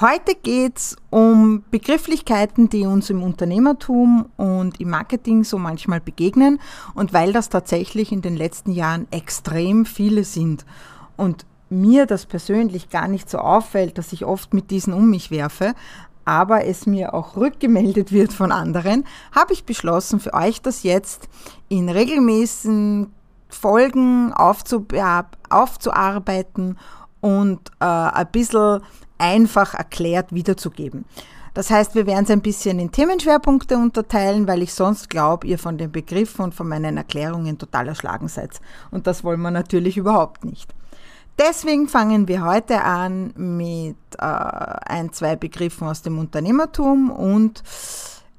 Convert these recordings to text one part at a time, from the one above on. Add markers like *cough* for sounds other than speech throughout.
Heute geht es um Begrifflichkeiten, die uns im Unternehmertum und im Marketing so manchmal begegnen und weil das tatsächlich in den letzten Jahren extrem viele sind. Und mir das persönlich gar nicht so auffällt, dass ich oft mit diesen um mich werfe, aber es mir auch rückgemeldet wird von anderen, habe ich beschlossen, für euch das jetzt in regelmäßigen Folgen aufzuarbeiten und äh, ein bisschen einfach erklärt wiederzugeben. Das heißt, wir werden es ein bisschen in Themenschwerpunkte unterteilen, weil ich sonst glaube, ihr von den Begriffen und von meinen Erklärungen total erschlagen seid. Und das wollen wir natürlich überhaupt nicht. Deswegen fangen wir heute an mit äh, ein, zwei Begriffen aus dem Unternehmertum und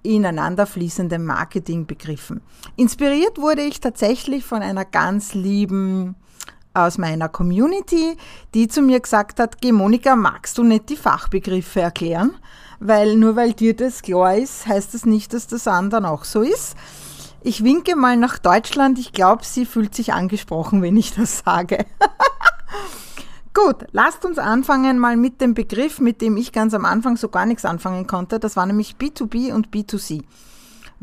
ineinander fließenden Marketingbegriffen. Inspiriert wurde ich tatsächlich von einer ganz lieben aus meiner Community, die zu mir gesagt hat, Monika, magst du nicht die Fachbegriffe erklären? Weil nur weil dir das klar ist, heißt das nicht, dass das anderen auch so ist. Ich winke mal nach Deutschland. Ich glaube, sie fühlt sich angesprochen, wenn ich das sage. *laughs* Gut, lasst uns anfangen mal mit dem Begriff, mit dem ich ganz am Anfang so gar nichts anfangen konnte. Das war nämlich B2B und B2C.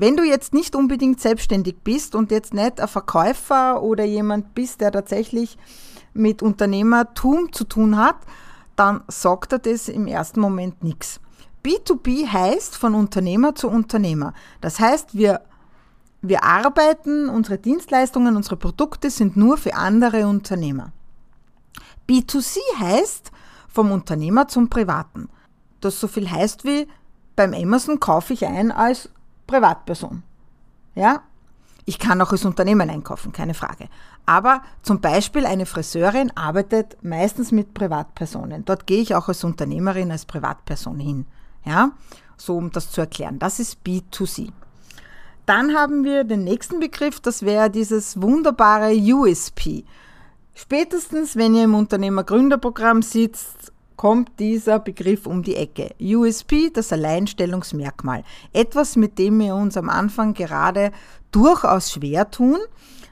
Wenn du jetzt nicht unbedingt selbstständig bist und jetzt nicht ein Verkäufer oder jemand bist, der tatsächlich mit Unternehmertum zu tun hat, dann sagt er das im ersten Moment nichts. B2B heißt von Unternehmer zu Unternehmer. Das heißt, wir, wir arbeiten, unsere Dienstleistungen, unsere Produkte sind nur für andere Unternehmer. B2C heißt vom Unternehmer zum Privaten. Das so viel heißt wie beim Amazon kaufe ich ein als Privatperson. Ja, ich kann auch als Unternehmen einkaufen, keine Frage. Aber zum Beispiel eine Friseurin arbeitet meistens mit Privatpersonen. Dort gehe ich auch als Unternehmerin, als Privatperson hin. Ja, so um das zu erklären. Das ist B2C. Dann haben wir den nächsten Begriff, das wäre dieses wunderbare USP. Spätestens, wenn ihr im Unternehmer-Gründerprogramm sitzt, kommt dieser Begriff um die Ecke. USP, das Alleinstellungsmerkmal. Etwas, mit dem wir uns am Anfang gerade durchaus schwer tun,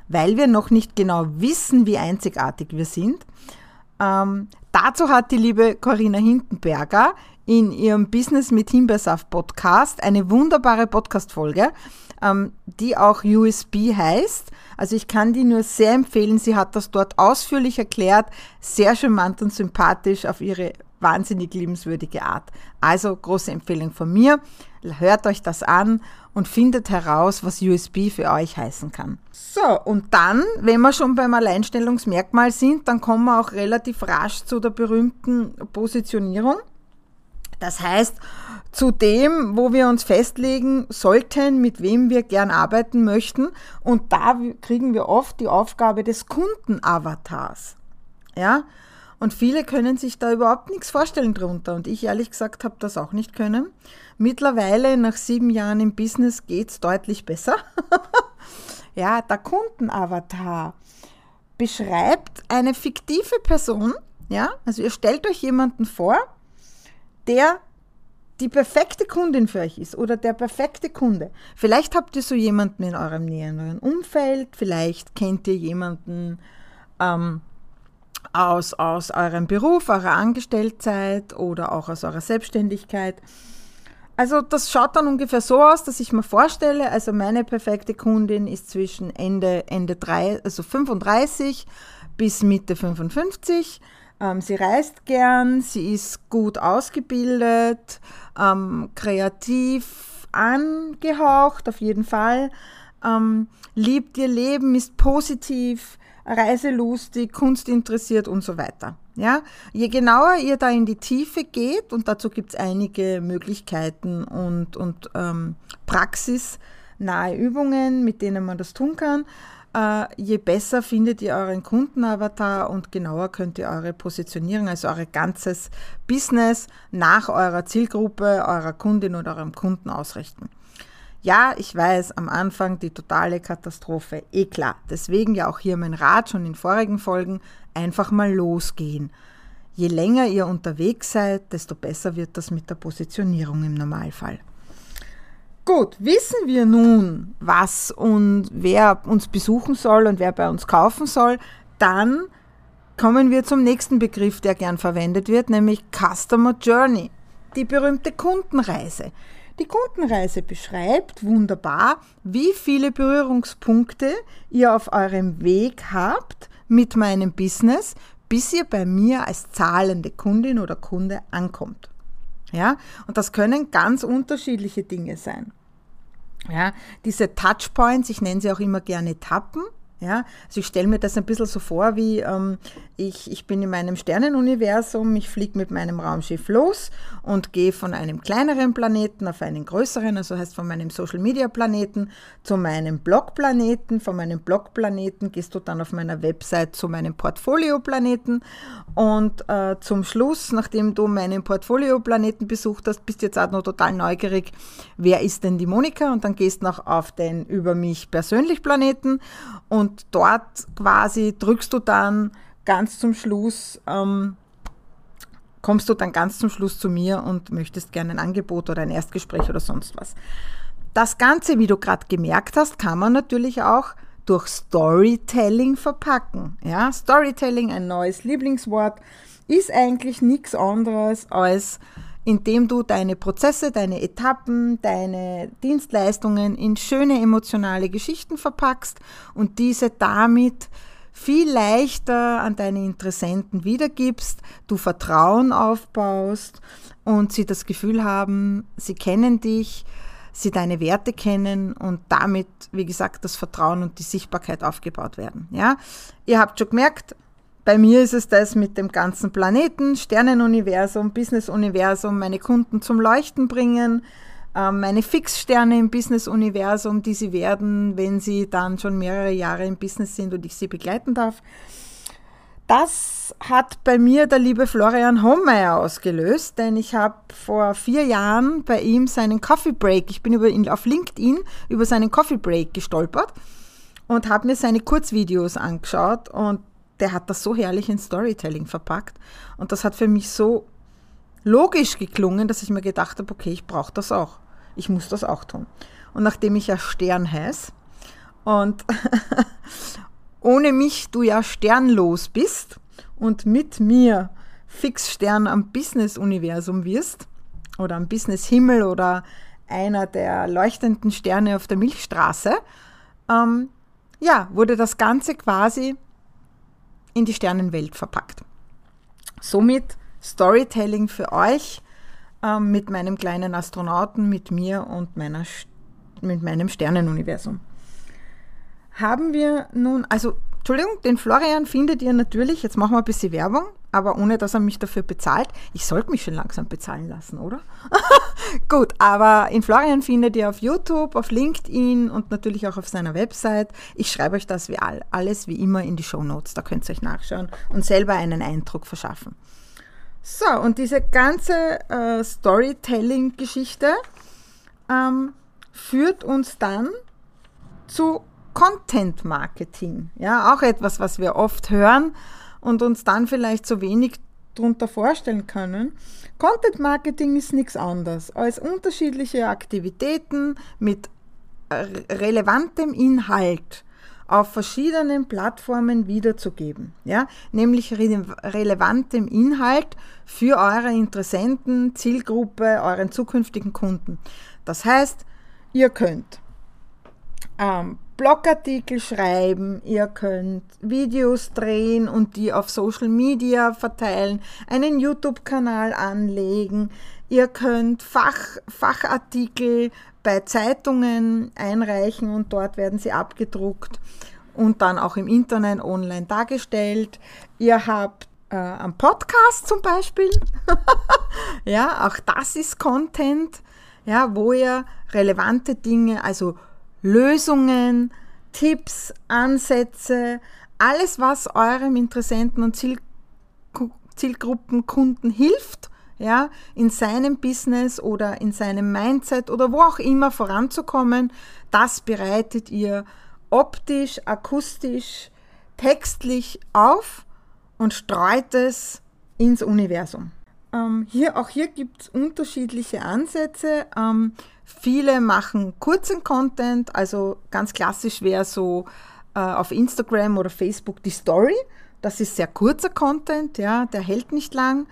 weil wir noch nicht genau wissen, wie einzigartig wir sind. Ähm, dazu hat die liebe Corinna Hindenberger in ihrem Business mit Himbeersaft Podcast eine wunderbare Podcast-Folge, ähm, die auch USB heißt. Also ich kann die nur sehr empfehlen. Sie hat das dort ausführlich erklärt, sehr charmant und sympathisch auf ihre wahnsinnig liebenswürdige Art. Also große Empfehlung von mir. Hört euch das an und findet heraus, was USB für euch heißen kann. So, und dann, wenn wir schon beim Alleinstellungsmerkmal sind, dann kommen wir auch relativ rasch zu der berühmten Positionierung. Das heißt, zu dem, wo wir uns festlegen sollten, mit wem wir gern arbeiten möchten. Und da kriegen wir oft die Aufgabe des Kundenavatars. Ja? Und viele können sich da überhaupt nichts vorstellen drunter. Und ich ehrlich gesagt habe das auch nicht können. Mittlerweile, nach sieben Jahren im Business, geht es deutlich besser. *laughs* ja, der Kundenavatar beschreibt eine fiktive Person. Ja, also ihr stellt euch jemanden vor, der die perfekte Kundin für euch ist oder der perfekte Kunde. Vielleicht habt ihr so jemanden in eurem näheren Umfeld, vielleicht kennt ihr jemanden ähm, aus, aus eurem Beruf, eurer Angestelltzeit oder auch aus eurer Selbstständigkeit. Also das schaut dann ungefähr so aus, dass ich mir vorstelle, also meine perfekte Kundin ist zwischen Ende, Ende 3, also 35 bis Mitte 55 ähm, sie reist gern, sie ist gut ausgebildet, ähm, kreativ angehaucht, auf jeden Fall, ähm, liebt ihr Leben, ist positiv, reiselustig, kunstinteressiert und so weiter. Ja, je genauer ihr da in die Tiefe geht, und dazu gibt es einige Möglichkeiten und, und ähm, praxisnahe Übungen, mit denen man das tun kann, äh, je besser findet ihr euren Kundenavatar und genauer könnt ihr eure Positionierung, also euer ganzes Business nach eurer Zielgruppe, eurer Kundin oder eurem Kunden ausrichten. Ja, ich weiß, am Anfang die totale Katastrophe, eh klar. Deswegen ja auch hier mein Rat schon in vorigen Folgen, einfach mal losgehen. Je länger ihr unterwegs seid, desto besser wird das mit der Positionierung im Normalfall. Gut, wissen wir nun, was und wer uns besuchen soll und wer bei uns kaufen soll, dann kommen wir zum nächsten Begriff, der gern verwendet wird, nämlich Customer Journey, die berühmte Kundenreise. Die Kundenreise beschreibt wunderbar, wie viele Berührungspunkte ihr auf eurem Weg habt mit meinem Business, bis ihr bei mir als zahlende Kundin oder Kunde ankommt. Ja, und das können ganz unterschiedliche Dinge sein. Ja, diese Touchpoints, ich nenne sie auch immer gerne Etappen, ja, also ich stelle mir das ein bisschen so vor, wie ähm, ich, ich bin in meinem Sternenuniversum, ich fliege mit meinem Raumschiff los und gehe von einem kleineren Planeten auf einen größeren, also heißt von meinem Social Media Planeten zu meinem Blog-Planeten, von meinem Blog-Planeten gehst du dann auf meiner Website zu meinem Portfolio-Planeten und äh, zum Schluss, nachdem du meinen Portfolio-Planeten besucht hast, bist du jetzt auch noch total neugierig, wer ist denn die Monika? Und dann gehst noch auf den über mich persönlich Planeten und dort quasi drückst du dann ganz zum Schluss, ähm, kommst du dann ganz zum Schluss zu mir und möchtest gerne ein Angebot oder ein Erstgespräch oder sonst was. Das Ganze, wie du gerade gemerkt hast, kann man natürlich auch durch Storytelling verpacken. Ja, Storytelling, ein neues Lieblingswort, ist eigentlich nichts anderes als indem du deine Prozesse, deine Etappen, deine Dienstleistungen in schöne emotionale Geschichten verpackst und diese damit viel leichter an deine Interessenten wiedergibst, du Vertrauen aufbaust und sie das Gefühl haben, sie kennen dich, sie deine Werte kennen und damit, wie gesagt, das Vertrauen und die Sichtbarkeit aufgebaut werden. Ja? Ihr habt schon gemerkt, bei mir ist es das mit dem ganzen Planeten, Sternenuniversum, Businessuniversum, meine Kunden zum Leuchten bringen, ähm, meine Fixsterne im Business-Universum, die sie werden, wenn sie dann schon mehrere Jahre im Business sind und ich sie begleiten darf. Das hat bei mir der liebe Florian Hommeier ausgelöst, denn ich habe vor vier Jahren bei ihm seinen Coffee Break, ich bin über ihn auf LinkedIn über seinen Coffee Break gestolpert und habe mir seine Kurzvideos angeschaut und der hat das so herrlich in Storytelling verpackt und das hat für mich so logisch geklungen, dass ich mir gedacht habe, okay, ich brauche das auch. Ich muss das auch tun. Und nachdem ich ja Stern heiße und *laughs* ohne mich du ja sternlos bist und mit mir Fixstern am Business-Universum wirst oder am Business-Himmel oder einer der leuchtenden Sterne auf der Milchstraße, ähm, ja, wurde das Ganze quasi in die Sternenwelt verpackt. Somit Storytelling für euch ähm, mit meinem kleinen Astronauten, mit mir und meiner, mit meinem Sternenuniversum. Haben wir nun, also Entschuldigung, den Florian findet ihr natürlich, jetzt machen wir ein bisschen Werbung, aber ohne dass er mich dafür bezahlt. Ich sollte mich schon langsam bezahlen lassen, oder? *laughs* Gut, aber in Florian findet ihr auf YouTube, auf LinkedIn und natürlich auch auf seiner Website. Ich schreibe euch das wie all, alles wie immer in die Show Notes, da könnt ihr euch nachschauen und selber einen Eindruck verschaffen. So, und diese ganze äh, Storytelling-Geschichte ähm, führt uns dann zu Content Marketing. Ja, auch etwas, was wir oft hören und uns dann vielleicht so wenig darunter vorstellen können. Content Marketing ist nichts anderes als unterschiedliche Aktivitäten mit relevantem Inhalt auf verschiedenen Plattformen wiederzugeben. Ja? Nämlich re relevantem Inhalt für eure Interessenten, Zielgruppe, euren zukünftigen Kunden. Das heißt, ihr könnt ähm, Blogartikel schreiben, ihr könnt Videos drehen und die auf Social Media verteilen, einen YouTube-Kanal anlegen, ihr könnt Fach, Fachartikel bei Zeitungen einreichen und dort werden sie abgedruckt und dann auch im Internet online dargestellt. Ihr habt äh, einen Podcast zum Beispiel. *laughs* ja, auch das ist Content, ja, wo ihr relevante Dinge, also Lösungen, Tipps, Ansätze, alles, was eurem Interessenten und Ziel, Zielgruppenkunden hilft, ja, in seinem Business oder in seinem Mindset oder wo auch immer voranzukommen, das bereitet ihr optisch, akustisch, textlich auf und streut es ins Universum. Ähm, hier, auch hier gibt es unterschiedliche Ansätze. Ähm, viele machen kurzen Content, also ganz klassisch wäre so äh, auf Instagram oder Facebook die Story. Das ist sehr kurzer Content, ja, der hält nicht lang.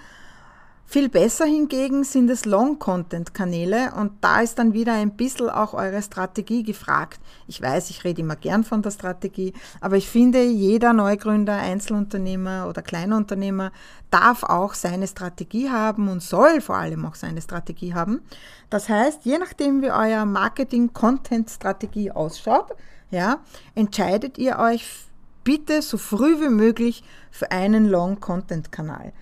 Viel besser hingegen sind es Long-Content-Kanäle und da ist dann wieder ein bisschen auch eure Strategie gefragt. Ich weiß, ich rede immer gern von der Strategie, aber ich finde, jeder Neugründer, Einzelunternehmer oder Kleinunternehmer darf auch seine Strategie haben und soll vor allem auch seine Strategie haben. Das heißt, je nachdem wie euer Marketing-Content-Strategie ausschaut, ja, entscheidet ihr euch bitte so früh wie möglich für einen Long-Content-Kanal.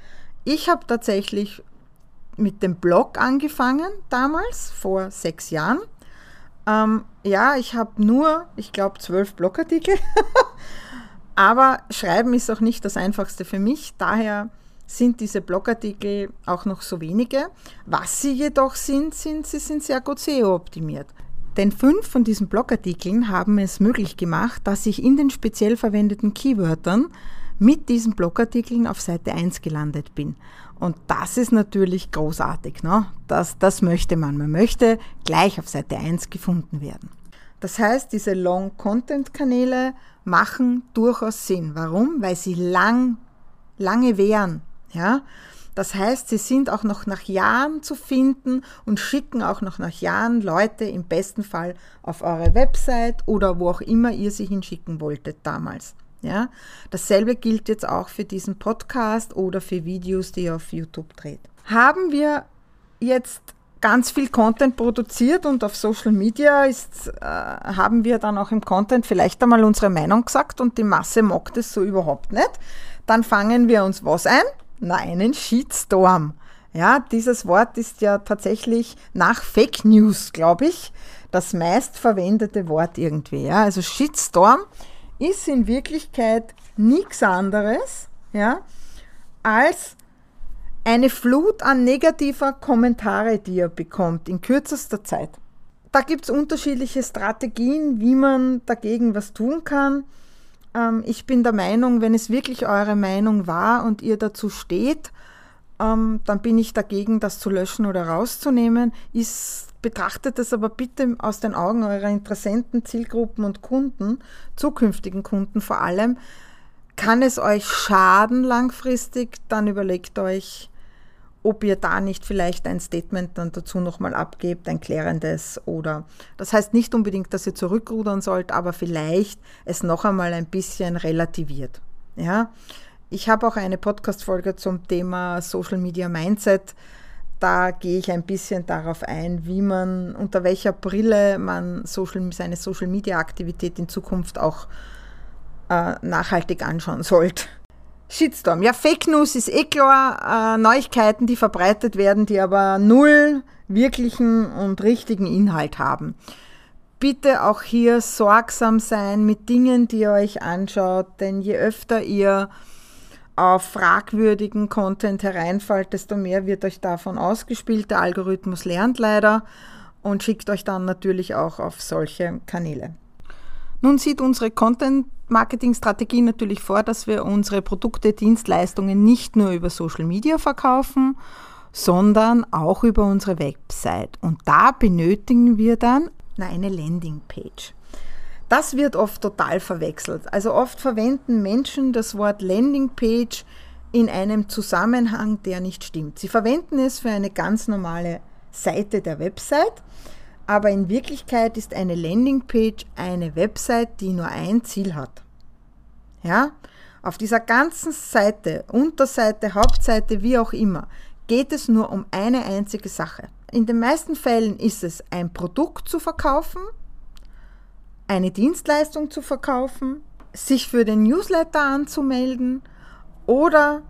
Ich habe tatsächlich mit dem Blog angefangen damals, vor sechs Jahren. Ähm, ja, ich habe nur, ich glaube, zwölf Blogartikel. *laughs* Aber Schreiben ist auch nicht das Einfachste für mich. Daher sind diese Blogartikel auch noch so wenige. Was sie jedoch sind, sind, sie sind sehr gut SEO-optimiert. Denn fünf von diesen Blogartikeln haben es möglich gemacht, dass ich in den speziell verwendeten Keywörtern mit diesen Blogartikeln auf Seite 1 gelandet bin. Und das ist natürlich großartig. Ne? Das, das möchte man. Man möchte gleich auf Seite 1 gefunden werden. Das heißt, diese Long-Content-Kanäle machen durchaus Sinn. Warum? Weil sie lang, lange währen. Ja? Das heißt, sie sind auch noch nach Jahren zu finden und schicken auch noch nach Jahren Leute im besten Fall auf eure Website oder wo auch immer ihr sie hinschicken wolltet damals. Ja? Dasselbe gilt jetzt auch für diesen Podcast oder für Videos, die ihr auf YouTube dreht. Haben wir jetzt ganz viel Content produziert und auf Social Media ist, äh, haben wir dann auch im Content vielleicht einmal unsere Meinung gesagt und die Masse mockt es so überhaupt nicht. Dann fangen wir uns was ein? Na, einen Shitstorm. Ja, dieses Wort ist ja tatsächlich nach Fake News, glaube ich, das meistverwendete Wort irgendwie. Ja? Also Shitstorm ist in Wirklichkeit nichts anderes ja, als eine Flut an negativer Kommentare, die ihr bekommt in kürzester Zeit. Da gibt es unterschiedliche Strategien, wie man dagegen was tun kann. Ähm, ich bin der Meinung, wenn es wirklich eure Meinung war und ihr dazu steht, ähm, dann bin ich dagegen, das zu löschen oder rauszunehmen. Ist Betrachtet es aber bitte aus den Augen eurer Interessenten, Zielgruppen und Kunden, zukünftigen Kunden vor allem. Kann es euch schaden langfristig, dann überlegt euch, ob ihr da nicht vielleicht ein Statement dann dazu nochmal abgebt, ein klärendes oder das heißt nicht unbedingt, dass ihr zurückrudern sollt, aber vielleicht es noch einmal ein bisschen relativiert. Ja, ich habe auch eine Podcast-Folge zum Thema Social Media Mindset da gehe ich ein bisschen darauf ein, wie man, unter welcher Brille man Social, seine Social-Media-Aktivität in Zukunft auch äh, nachhaltig anschauen sollte. Shitstorm. Ja, Fake News ist eh klar. Äh, Neuigkeiten, die verbreitet werden, die aber null wirklichen und richtigen Inhalt haben. Bitte auch hier sorgsam sein mit Dingen, die ihr euch anschaut, denn je öfter ihr auf fragwürdigen Content hereinfällt, desto mehr wird euch davon ausgespielt. Der Algorithmus lernt leider und schickt euch dann natürlich auch auf solche Kanäle. Nun sieht unsere Content-Marketing-Strategie natürlich vor, dass wir unsere Produkte, Dienstleistungen nicht nur über Social Media verkaufen, sondern auch über unsere Website. Und da benötigen wir dann eine Landingpage. Das wird oft total verwechselt. Also oft verwenden Menschen das Wort Landingpage in einem Zusammenhang, der nicht stimmt. Sie verwenden es für eine ganz normale Seite der Website, aber in Wirklichkeit ist eine Landingpage eine Website, die nur ein Ziel hat. Ja? Auf dieser ganzen Seite, Unterseite, Hauptseite, wie auch immer, geht es nur um eine einzige Sache. In den meisten Fällen ist es ein Produkt zu verkaufen, eine Dienstleistung zu verkaufen, sich für den Newsletter anzumelden oder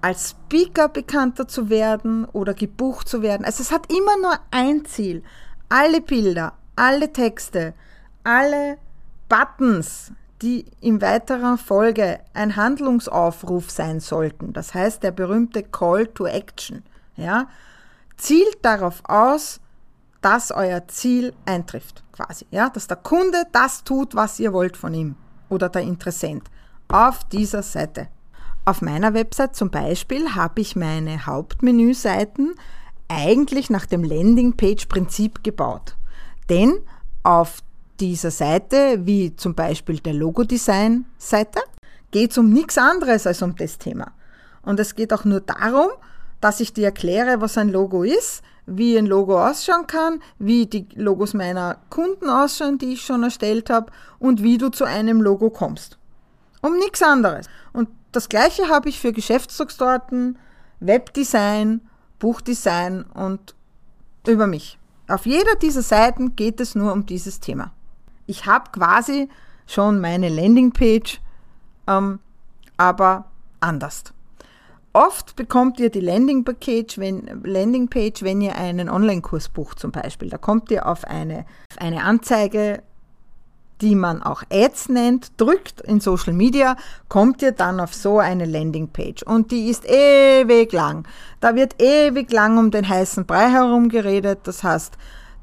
als Speaker bekannter zu werden oder gebucht zu werden. Also es hat immer nur ein Ziel. Alle Bilder, alle Texte, alle Buttons, die in weiterer Folge ein Handlungsaufruf sein sollten, das heißt der berühmte Call to Action, ja, zielt darauf aus, dass euer Ziel eintrifft, quasi, ja, dass der Kunde das tut, was ihr wollt von ihm oder der Interessent auf dieser Seite. Auf meiner Website zum Beispiel habe ich meine Hauptmenüseiten eigentlich nach dem Landingpage-Prinzip gebaut. Denn auf dieser Seite, wie zum Beispiel der Logodesign-Seite, geht es um nichts anderes als um das Thema. Und es geht auch nur darum, dass ich dir erkläre, was ein Logo ist, wie ein Logo ausschauen kann, wie die Logos meiner Kunden ausschauen, die ich schon erstellt habe und wie du zu einem Logo kommst. Um nichts anderes. Und das gleiche habe ich für Geschäftsdruckstorten, Webdesign, Buchdesign und über mich. Auf jeder dieser Seiten geht es nur um dieses Thema. Ich habe quasi schon meine Landingpage, ähm, aber anders. Oft bekommt ihr die Landingpage, wenn, Landingpage, wenn ihr einen Online-Kurs bucht zum Beispiel. Da kommt ihr auf eine, auf eine Anzeige die man auch Ads nennt, drückt in Social Media, kommt ihr dann auf so eine Landingpage. Und die ist ewig lang. Da wird ewig lang um den heißen Brei herum geredet. Das heißt,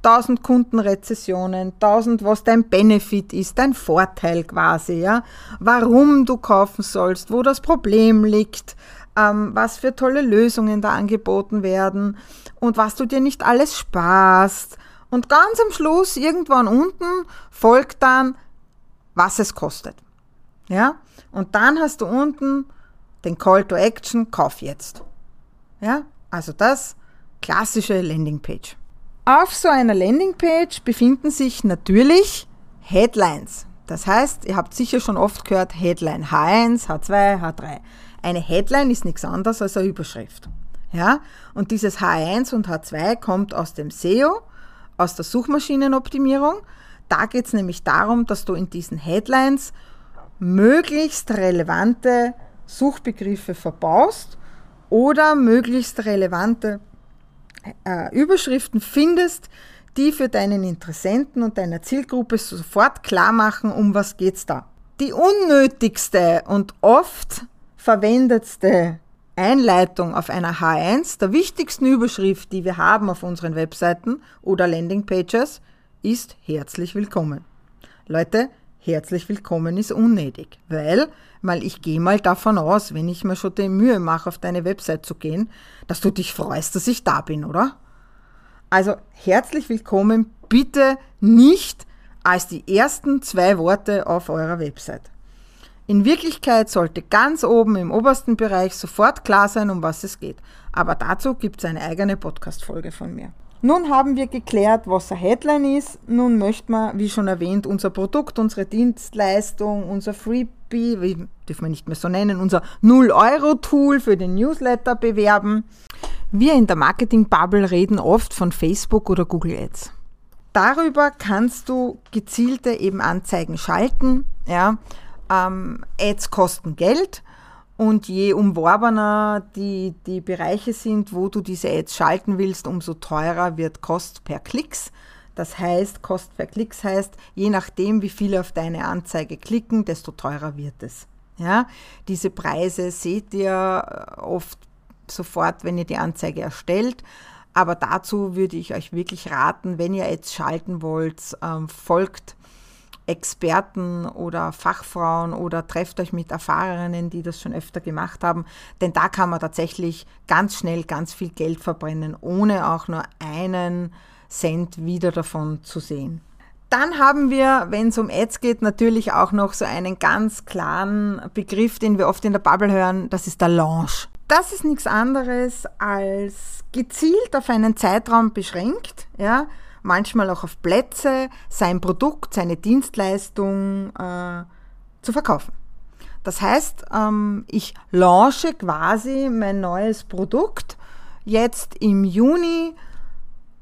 1000 Kundenrezessionen, 1000, was dein Benefit ist, dein Vorteil quasi, ja, warum du kaufen sollst, wo das Problem liegt, ähm, was für tolle Lösungen da angeboten werden und was du dir nicht alles sparst und ganz am Schluss, irgendwann unten, folgt dann, was es kostet. Ja? Und dann hast du unten den Call to Action, kauf jetzt. Ja? Also das klassische Landingpage. Auf so einer Landingpage befinden sich natürlich Headlines. Das heißt, ihr habt sicher schon oft gehört, Headline H1, H2, H3. Eine Headline ist nichts anderes als eine Überschrift. Ja? Und dieses H1 und H2 kommt aus dem SEO aus der Suchmaschinenoptimierung. Da geht es nämlich darum, dass du in diesen Headlines möglichst relevante Suchbegriffe verbaust oder möglichst relevante äh, Überschriften findest, die für deinen Interessenten und deiner Zielgruppe sofort klar machen, um was geht's da. Die unnötigste und oft verwendetste Einleitung auf einer H1 der wichtigsten Überschrift, die wir haben auf unseren Webseiten oder Landingpages, ist herzlich willkommen. Leute, herzlich willkommen ist unnötig, weil, weil ich gehe mal davon aus, wenn ich mir schon die Mühe mache, auf deine Website zu gehen, dass du dich freust, dass ich da bin, oder? Also herzlich willkommen bitte nicht als die ersten zwei Worte auf eurer Website. In Wirklichkeit sollte ganz oben im obersten Bereich sofort klar sein, um was es geht. Aber dazu gibt es eine eigene Podcast-Folge von mir. Nun haben wir geklärt, was eine Headline ist. Nun möchten wir, wie schon erwähnt, unser Produkt, unsere Dienstleistung, unser Freebie, wie dürfen wir nicht mehr so nennen, unser 0-Euro-Tool für den Newsletter bewerben. Wir in der Marketing-Bubble reden oft von Facebook oder Google Ads. Darüber kannst du gezielte eben Anzeigen schalten, ja, ähm, Ads kosten Geld und je umworbener die, die Bereiche sind, wo du diese Ads schalten willst, umso teurer wird Kost per Klicks. Das heißt, Kost per Klicks heißt, je nachdem, wie viele auf deine Anzeige klicken, desto teurer wird es. Ja, diese Preise seht ihr äh, oft sofort, wenn ihr die Anzeige erstellt. Aber dazu würde ich euch wirklich raten, wenn ihr Ads schalten wollt, ähm, folgt Experten oder Fachfrauen oder trefft euch mit Erfahrenen, die das schon öfter gemacht haben. Denn da kann man tatsächlich ganz schnell ganz viel Geld verbrennen, ohne auch nur einen Cent wieder davon zu sehen. Dann haben wir, wenn es um Ads geht, natürlich auch noch so einen ganz klaren Begriff, den wir oft in der Bubble hören, das ist der Launch. Das ist nichts anderes als gezielt auf einen Zeitraum beschränkt, ja, manchmal auch auf Plätze, sein Produkt, seine Dienstleistung äh, zu verkaufen. Das heißt, ähm, ich launche quasi mein neues Produkt. Jetzt im Juni,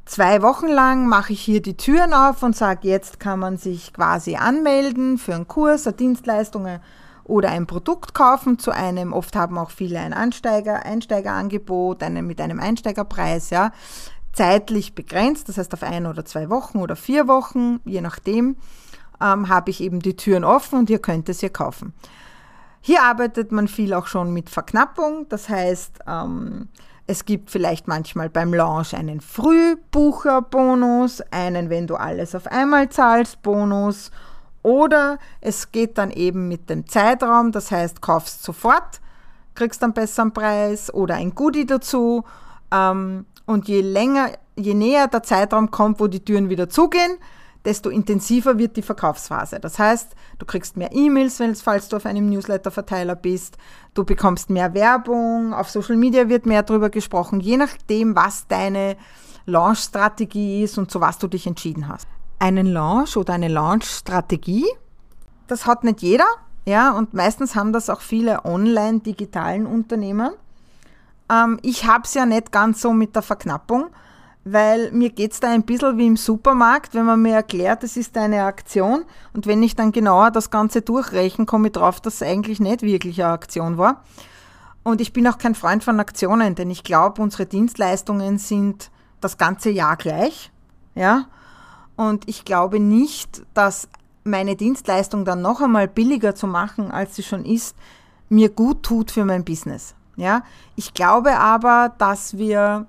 zwei Wochen lang, mache ich hier die Türen auf und sage, jetzt kann man sich quasi anmelden für einen Kurs, eine Dienstleistung oder ein Produkt kaufen zu einem, oft haben auch viele ein Ansteiger, Einsteigerangebot, einen, mit einem Einsteigerpreis, ja zeitlich begrenzt, das heißt auf ein oder zwei Wochen oder vier Wochen, je nachdem. ähm, habe ich eben die Türen offen und ihr könnt es hier kaufen. Hier arbeitet man viel auch schon mit Verknappung, das heißt, ähm, es gibt vielleicht manchmal beim Launch einen Frühbucherbonus, einen, wenn du alles auf einmal zahlst, Bonus. Oder es geht dann eben mit dem Zeitraum, das heißt, kaufst sofort, kriegst einen besseren Preis oder ein Goodie dazu. Ähm, und je länger, je näher der Zeitraum kommt, wo die Türen wieder zugehen, desto intensiver wird die Verkaufsphase. Das heißt, du kriegst mehr E-Mails, falls du auf einem Newsletter-Verteiler bist, du bekommst mehr Werbung, auf Social Media wird mehr darüber gesprochen, je nachdem, was deine Launch-Strategie ist und zu was du dich entschieden hast. Einen Launch oder eine Launch-Strategie, das hat nicht jeder, ja, und meistens haben das auch viele online-digitalen Unternehmen. Ähm, ich habe es ja nicht ganz so mit der Verknappung weil mir geht es da ein bisschen wie im Supermarkt, wenn man mir erklärt, es ist eine Aktion und wenn ich dann genauer das Ganze durchrechne, komme ich drauf, dass es eigentlich nicht wirklich eine Aktion war. Und ich bin auch kein Freund von Aktionen, denn ich glaube, unsere Dienstleistungen sind das ganze Jahr gleich. Ja? Und ich glaube nicht, dass meine Dienstleistung dann noch einmal billiger zu machen, als sie schon ist, mir gut tut für mein Business. Ja? Ich glaube aber, dass wir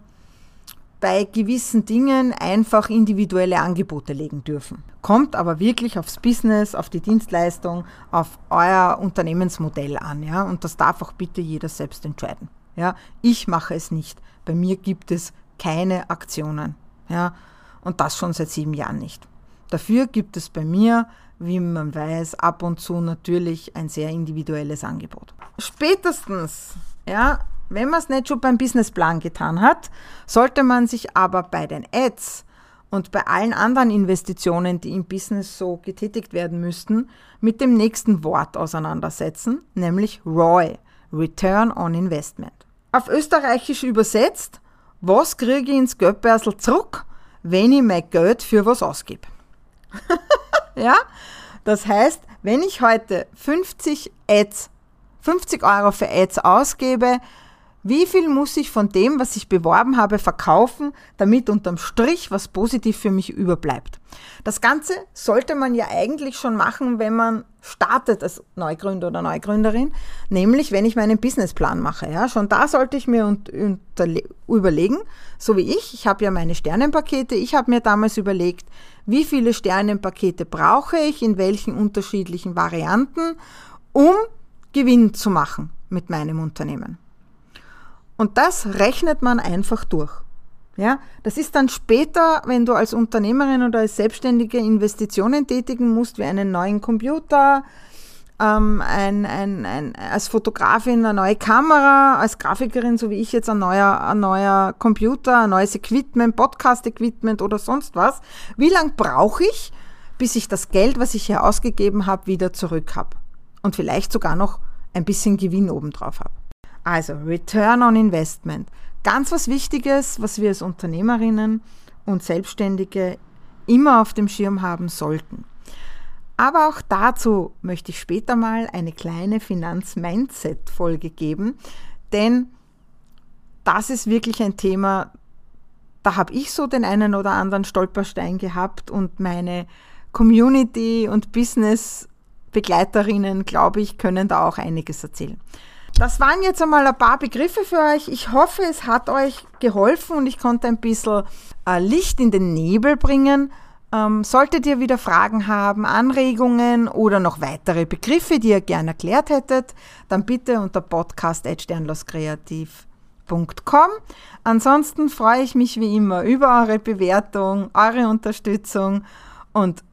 bei gewissen Dingen einfach individuelle Angebote legen dürfen. Kommt aber wirklich aufs Business, auf die Dienstleistung, auf euer Unternehmensmodell an, ja, und das darf auch bitte jeder selbst entscheiden. Ja, ich mache es nicht. Bei mir gibt es keine Aktionen, ja, und das schon seit sieben Jahren nicht. Dafür gibt es bei mir, wie man weiß, ab und zu natürlich ein sehr individuelles Angebot. Spätestens, ja, wenn man es nicht schon beim Businessplan getan hat, sollte man sich aber bei den Ads und bei allen anderen Investitionen, die im Business so getätigt werden müssten, mit dem nächsten Wort auseinandersetzen, nämlich ROI, Return on Investment. Auf Österreichisch übersetzt, was kriege ich ins Geldbörsel zurück, wenn ich mein Geld für was ausgebe? *laughs* ja? Das heißt, wenn ich heute 50 Ads, 50 Euro für Ads ausgebe, wie viel muss ich von dem, was ich beworben habe, verkaufen, damit unterm Strich was positiv für mich überbleibt? Das Ganze sollte man ja eigentlich schon machen, wenn man startet als Neugründer oder Neugründerin, nämlich wenn ich meinen Businessplan mache. Ja, schon da sollte ich mir überlegen, so wie ich, ich habe ja meine Sternenpakete, ich habe mir damals überlegt, wie viele Sternenpakete brauche ich, in welchen unterschiedlichen Varianten, um Gewinn zu machen mit meinem Unternehmen. Und das rechnet man einfach durch. Ja, das ist dann später, wenn du als Unternehmerin oder als Selbstständige Investitionen tätigen musst, wie einen neuen Computer, ähm, ein, ein, ein, als Fotografin eine neue Kamera, als Grafikerin, so wie ich jetzt ein neuer, ein neuer Computer, ein neues Equipment, Podcast-Equipment oder sonst was. Wie lange brauche ich, bis ich das Geld, was ich hier ausgegeben habe, wieder zurück habe? Und vielleicht sogar noch ein bisschen Gewinn obendrauf habe. Also Return on Investment. Ganz was Wichtiges, was wir als Unternehmerinnen und Selbstständige immer auf dem Schirm haben sollten. Aber auch dazu möchte ich später mal eine kleine Finanz-Mindset-Folge geben, denn das ist wirklich ein Thema, da habe ich so den einen oder anderen Stolperstein gehabt und meine Community und Business-Begleiterinnen, glaube ich, können da auch einiges erzählen. Das waren jetzt einmal ein paar Begriffe für euch. Ich hoffe, es hat euch geholfen und ich konnte ein bisschen äh, Licht in den Nebel bringen. Ähm, solltet ihr wieder Fragen haben, Anregungen oder noch weitere Begriffe, die ihr gern erklärt hättet, dann bitte unter podcast.sternloskreativ.com. Ansonsten freue ich mich wie immer über eure Bewertung, eure Unterstützung und